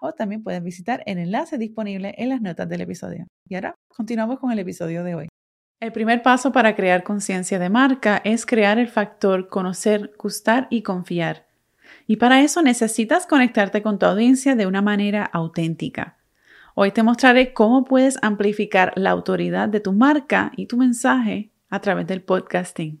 o también puedes visitar el enlace disponible en las notas del episodio. Y ahora continuamos con el episodio de hoy. El primer paso para crear conciencia de marca es crear el factor conocer, gustar y confiar. Y para eso necesitas conectarte con tu audiencia de una manera auténtica. Hoy te mostraré cómo puedes amplificar la autoridad de tu marca y tu mensaje a través del podcasting.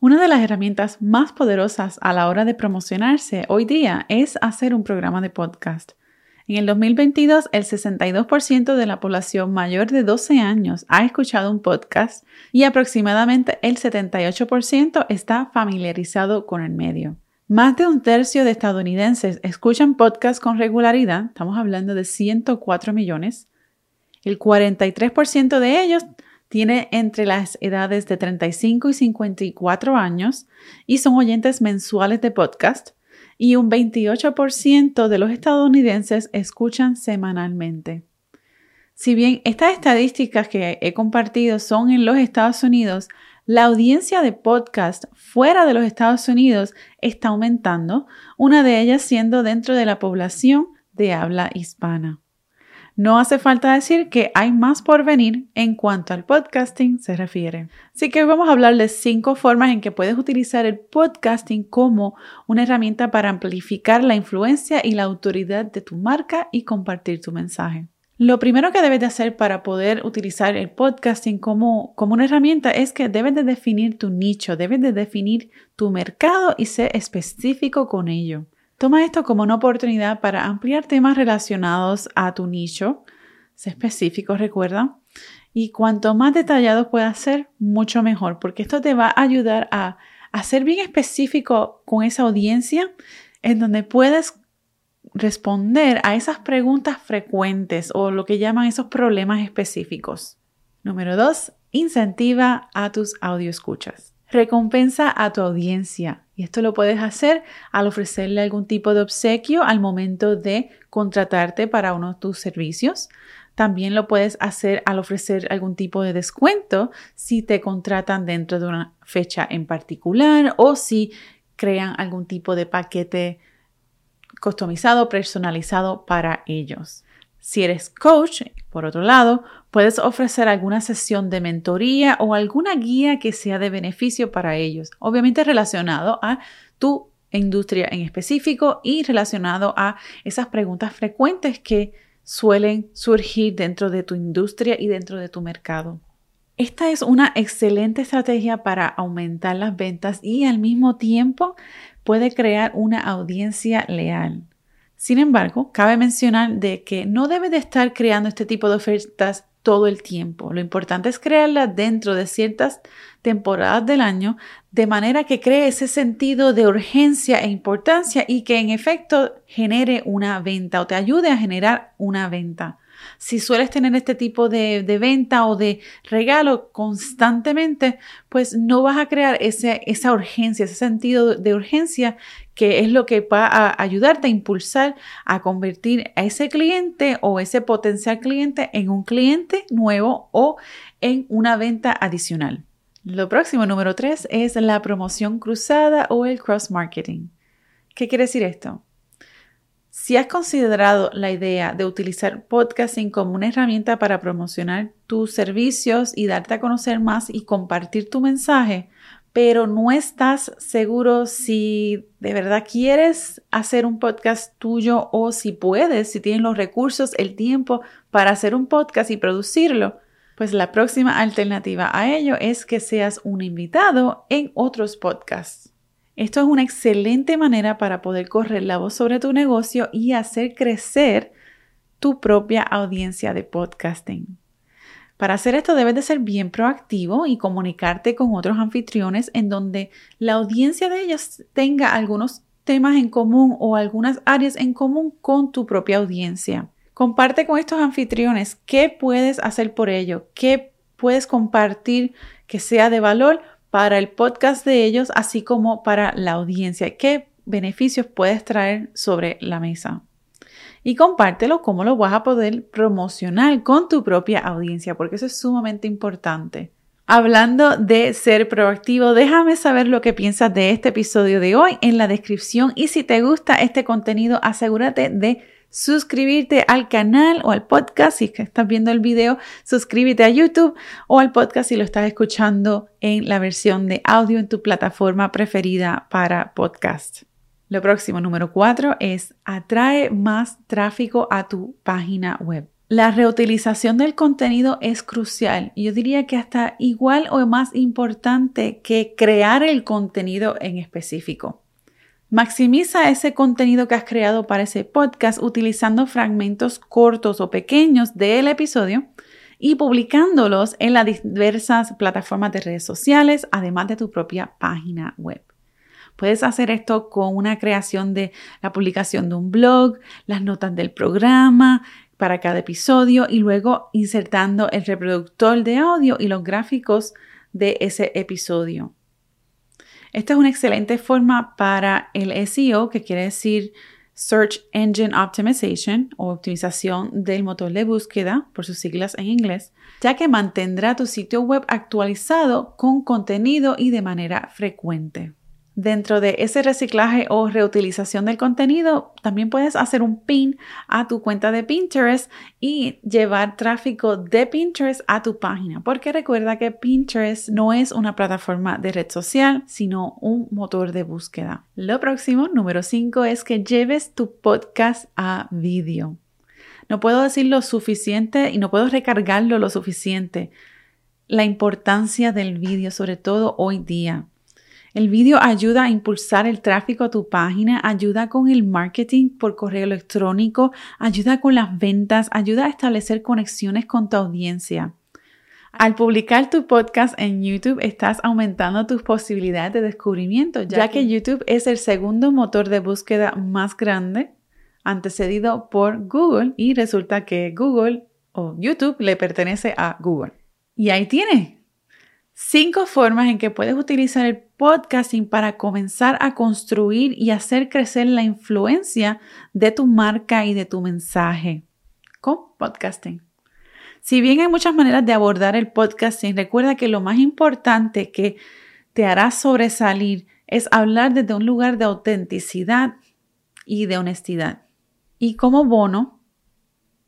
Una de las herramientas más poderosas a la hora de promocionarse hoy día es hacer un programa de podcast. En el 2022, el 62% de la población mayor de 12 años ha escuchado un podcast y aproximadamente el 78% está familiarizado con el medio. Más de un tercio de estadounidenses escuchan podcasts con regularidad, estamos hablando de 104 millones. El 43% de ellos tiene entre las edades de 35 y 54 años y son oyentes mensuales de podcast y un 28% de los estadounidenses escuchan semanalmente. Si bien estas estadísticas que he compartido son en los Estados Unidos, la audiencia de podcast fuera de los Estados Unidos está aumentando, una de ellas siendo dentro de la población de habla hispana. No hace falta decir que hay más por venir en cuanto al podcasting se refiere. Así que hoy vamos a hablar de cinco formas en que puedes utilizar el podcasting como una herramienta para amplificar la influencia y la autoridad de tu marca y compartir tu mensaje. Lo primero que debes de hacer para poder utilizar el podcasting como, como una herramienta es que debes de definir tu nicho, debes de definir tu mercado y ser específico con ello. Toma esto como una oportunidad para ampliar temas relacionados a tu nicho, sé específico, recuerda, y cuanto más detallado puedas ser, mucho mejor, porque esto te va a ayudar a, a ser bien específico con esa audiencia en donde puedes responder a esas preguntas frecuentes o lo que llaman esos problemas específicos. Número dos, incentiva a tus escuchas. Recompensa a tu audiencia. Y esto lo puedes hacer al ofrecerle algún tipo de obsequio al momento de contratarte para uno de tus servicios. También lo puedes hacer al ofrecer algún tipo de descuento si te contratan dentro de una fecha en particular o si crean algún tipo de paquete customizado, personalizado para ellos. Si eres coach, por otro lado, puedes ofrecer alguna sesión de mentoría o alguna guía que sea de beneficio para ellos, obviamente relacionado a tu industria en específico y relacionado a esas preguntas frecuentes que suelen surgir dentro de tu industria y dentro de tu mercado. Esta es una excelente estrategia para aumentar las ventas y al mismo tiempo puede crear una audiencia leal. Sin embargo, cabe mencionar de que no debe de estar creando este tipo de ofertas todo el tiempo. Lo importante es crearlas dentro de ciertas temporadas del año, de manera que cree ese sentido de urgencia e importancia y que en efecto genere una venta o te ayude a generar una venta. Si sueles tener este tipo de, venta o de regalo constantemente, pues no vas a crear esa urgencia, ese sentido de urgencia que es lo que va a ayudarte a impulsar a convertir a ese cliente o ese potencial cliente en un cliente nuevo o en una venta adicional. Lo próximo, número tres, es la promoción cruzada o el cross marketing. ¿Qué quiere decir esto? Si has considerado la idea de utilizar podcasting como una herramienta para promocionar tus servicios y darte a conocer más y compartir tu mensaje, pero no estás seguro si de verdad quieres hacer un podcast tuyo o si puedes, si tienes los recursos, el tiempo para hacer un podcast y producirlo, pues la próxima alternativa a ello es que seas un invitado en otros podcasts. Esto es una excelente manera para poder correr la voz sobre tu negocio y hacer crecer tu propia audiencia de podcasting. Para hacer esto debes de ser bien proactivo y comunicarte con otros anfitriones en donde la audiencia de ellos tenga algunos temas en común o algunas áreas en común con tu propia audiencia. Comparte con estos anfitriones qué puedes hacer por ello, qué puedes compartir que sea de valor para el podcast de ellos, así como para la audiencia. ¿Qué beneficios puedes traer sobre la mesa? Y compártelo cómo lo vas a poder promocionar con tu propia audiencia, porque eso es sumamente importante. Hablando de ser proactivo, déjame saber lo que piensas de este episodio de hoy en la descripción y si te gusta este contenido, asegúrate de suscribirte al canal o al podcast si estás viendo el video, suscríbete a YouTube o al podcast si lo estás escuchando en la versión de audio en tu plataforma preferida para podcast. Lo próximo, número cuatro, es atrae más tráfico a tu página web. La reutilización del contenido es crucial. Yo diría que hasta igual o más importante que crear el contenido en específico. Maximiza ese contenido que has creado para ese podcast utilizando fragmentos cortos o pequeños del episodio y publicándolos en las diversas plataformas de redes sociales, además de tu propia página web. Puedes hacer esto con una creación de la publicación de un blog, las notas del programa para cada episodio y luego insertando el reproductor de audio y los gráficos de ese episodio. Esta es una excelente forma para el SEO, que quiere decir Search Engine Optimization o optimización del motor de búsqueda, por sus siglas en inglés, ya que mantendrá tu sitio web actualizado con contenido y de manera frecuente. Dentro de ese reciclaje o reutilización del contenido, también puedes hacer un pin a tu cuenta de Pinterest y llevar tráfico de Pinterest a tu página, porque recuerda que Pinterest no es una plataforma de red social, sino un motor de búsqueda. Lo próximo, número 5, es que lleves tu podcast a vídeo. No puedo decir lo suficiente y no puedo recargarlo lo suficiente. La importancia del vídeo, sobre todo hoy día. El vídeo ayuda a impulsar el tráfico a tu página, ayuda con el marketing por correo electrónico, ayuda con las ventas, ayuda a establecer conexiones con tu audiencia. Al publicar tu podcast en YouTube estás aumentando tus posibilidades de descubrimiento, ya, que YouTube es el segundo motor de búsqueda más grande, antecedido por Google, y resulta que Google o YouTube le pertenece a Google. Y ahí tienes Cinco formas en que puedes utilizar el podcasting para comenzar a construir y hacer crecer la influencia de tu marca y de tu mensaje con podcasting. Si bien hay muchas maneras de abordar el podcasting, recuerda que lo más importante que te hará sobresalir es hablar desde un lugar de autenticidad y de honestidad. Y como bono,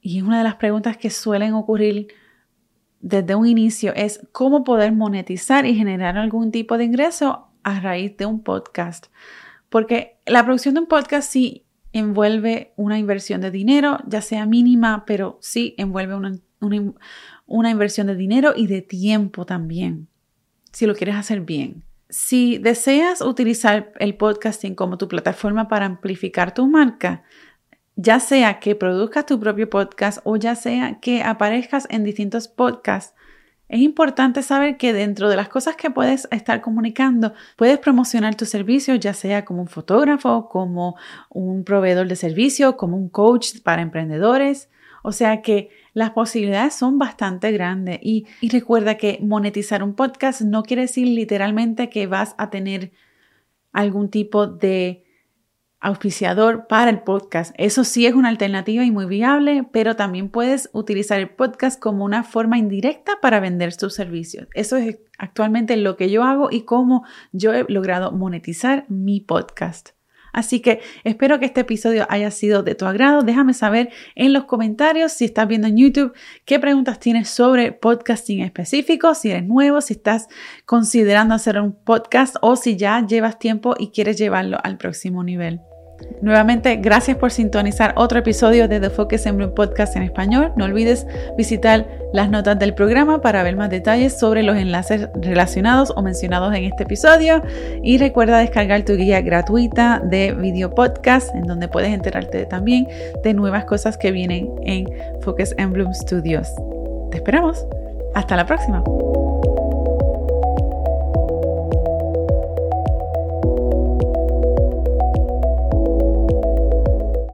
y es una de las preguntas que suelen ocurrir desde un inicio es cómo poder monetizar y generar algún tipo de ingreso a raíz de un podcast. Porque la producción de un podcast sí envuelve una inversión de dinero, ya sea mínima, pero sí envuelve una, una inversión de dinero y de tiempo también, si lo quieres hacer bien. Si deseas utilizar el podcasting como tu plataforma para amplificar tu marca, ya sea que produzcas tu propio podcast o ya sea que aparezcas en distintos podcasts, es importante saber que dentro de las cosas que puedes estar comunicando, puedes promocionar tu servicio, ya sea como un fotógrafo, como un proveedor de servicio, como un coach para emprendedores. O sea que las posibilidades son bastante grandes. Y, y recuerda que monetizar un podcast no quiere decir literalmente que vas a tener algún tipo de auspiciador para el podcast. Eso sí es una alternativa y muy viable, pero también puedes utilizar el podcast como una forma indirecta para vender tus servicios. Eso es actualmente lo que yo hago y cómo yo he logrado monetizar mi podcast. Así que espero que este episodio haya sido de tu agrado. Déjame saber en los comentarios si estás viendo en YouTube qué preguntas tienes sobre podcasting específico, si eres nuevo, si estás considerando hacer un podcast o si ya llevas tiempo y quieres llevarlo al próximo nivel. Nuevamente, gracias por sintonizar otro episodio de The Focus en Bloom Podcast en español. No olvides visitar las notas del programa para ver más detalles sobre los enlaces relacionados o mencionados en este episodio. Y recuerda descargar tu guía gratuita de video podcast, en donde puedes enterarte también de nuevas cosas que vienen en Focus en Bloom Studios. Te esperamos. Hasta la próxima.